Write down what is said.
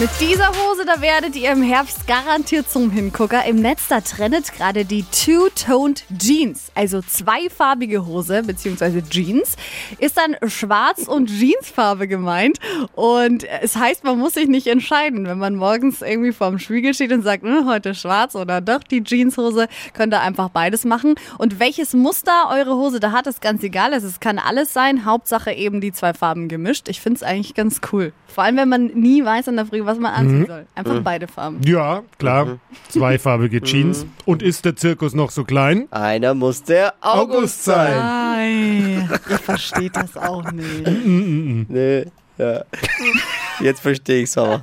Mit dieser Hose, da werdet ihr im Herbst garantiert zum Hingucker. Im Netz, da trendet gerade die Two-Toned Jeans, also zweifarbige Hose bzw. Jeans. Ist dann schwarz und Jeansfarbe gemeint. Und es heißt, man muss sich nicht entscheiden. Wenn man morgens irgendwie vorm Spiegel steht und sagt, hm, heute schwarz oder doch die Jeanshose, könnt ihr einfach beides machen. Und welches Muster eure Hose da hat, ist ganz egal. Es kann alles sein. Hauptsache eben die zwei Farben gemischt. Ich finde es eigentlich ganz cool. Vor allem, wenn man nie weiß in der Früh, was man anziehen soll. Einfach beide Farben. Ja, klar. Zweifarbige Jeans. Und ist der Zirkus noch so klein? Einer muss der August sein. Ei, ihr versteht das auch nicht. Nee, ja. Jetzt verstehe ich's aber.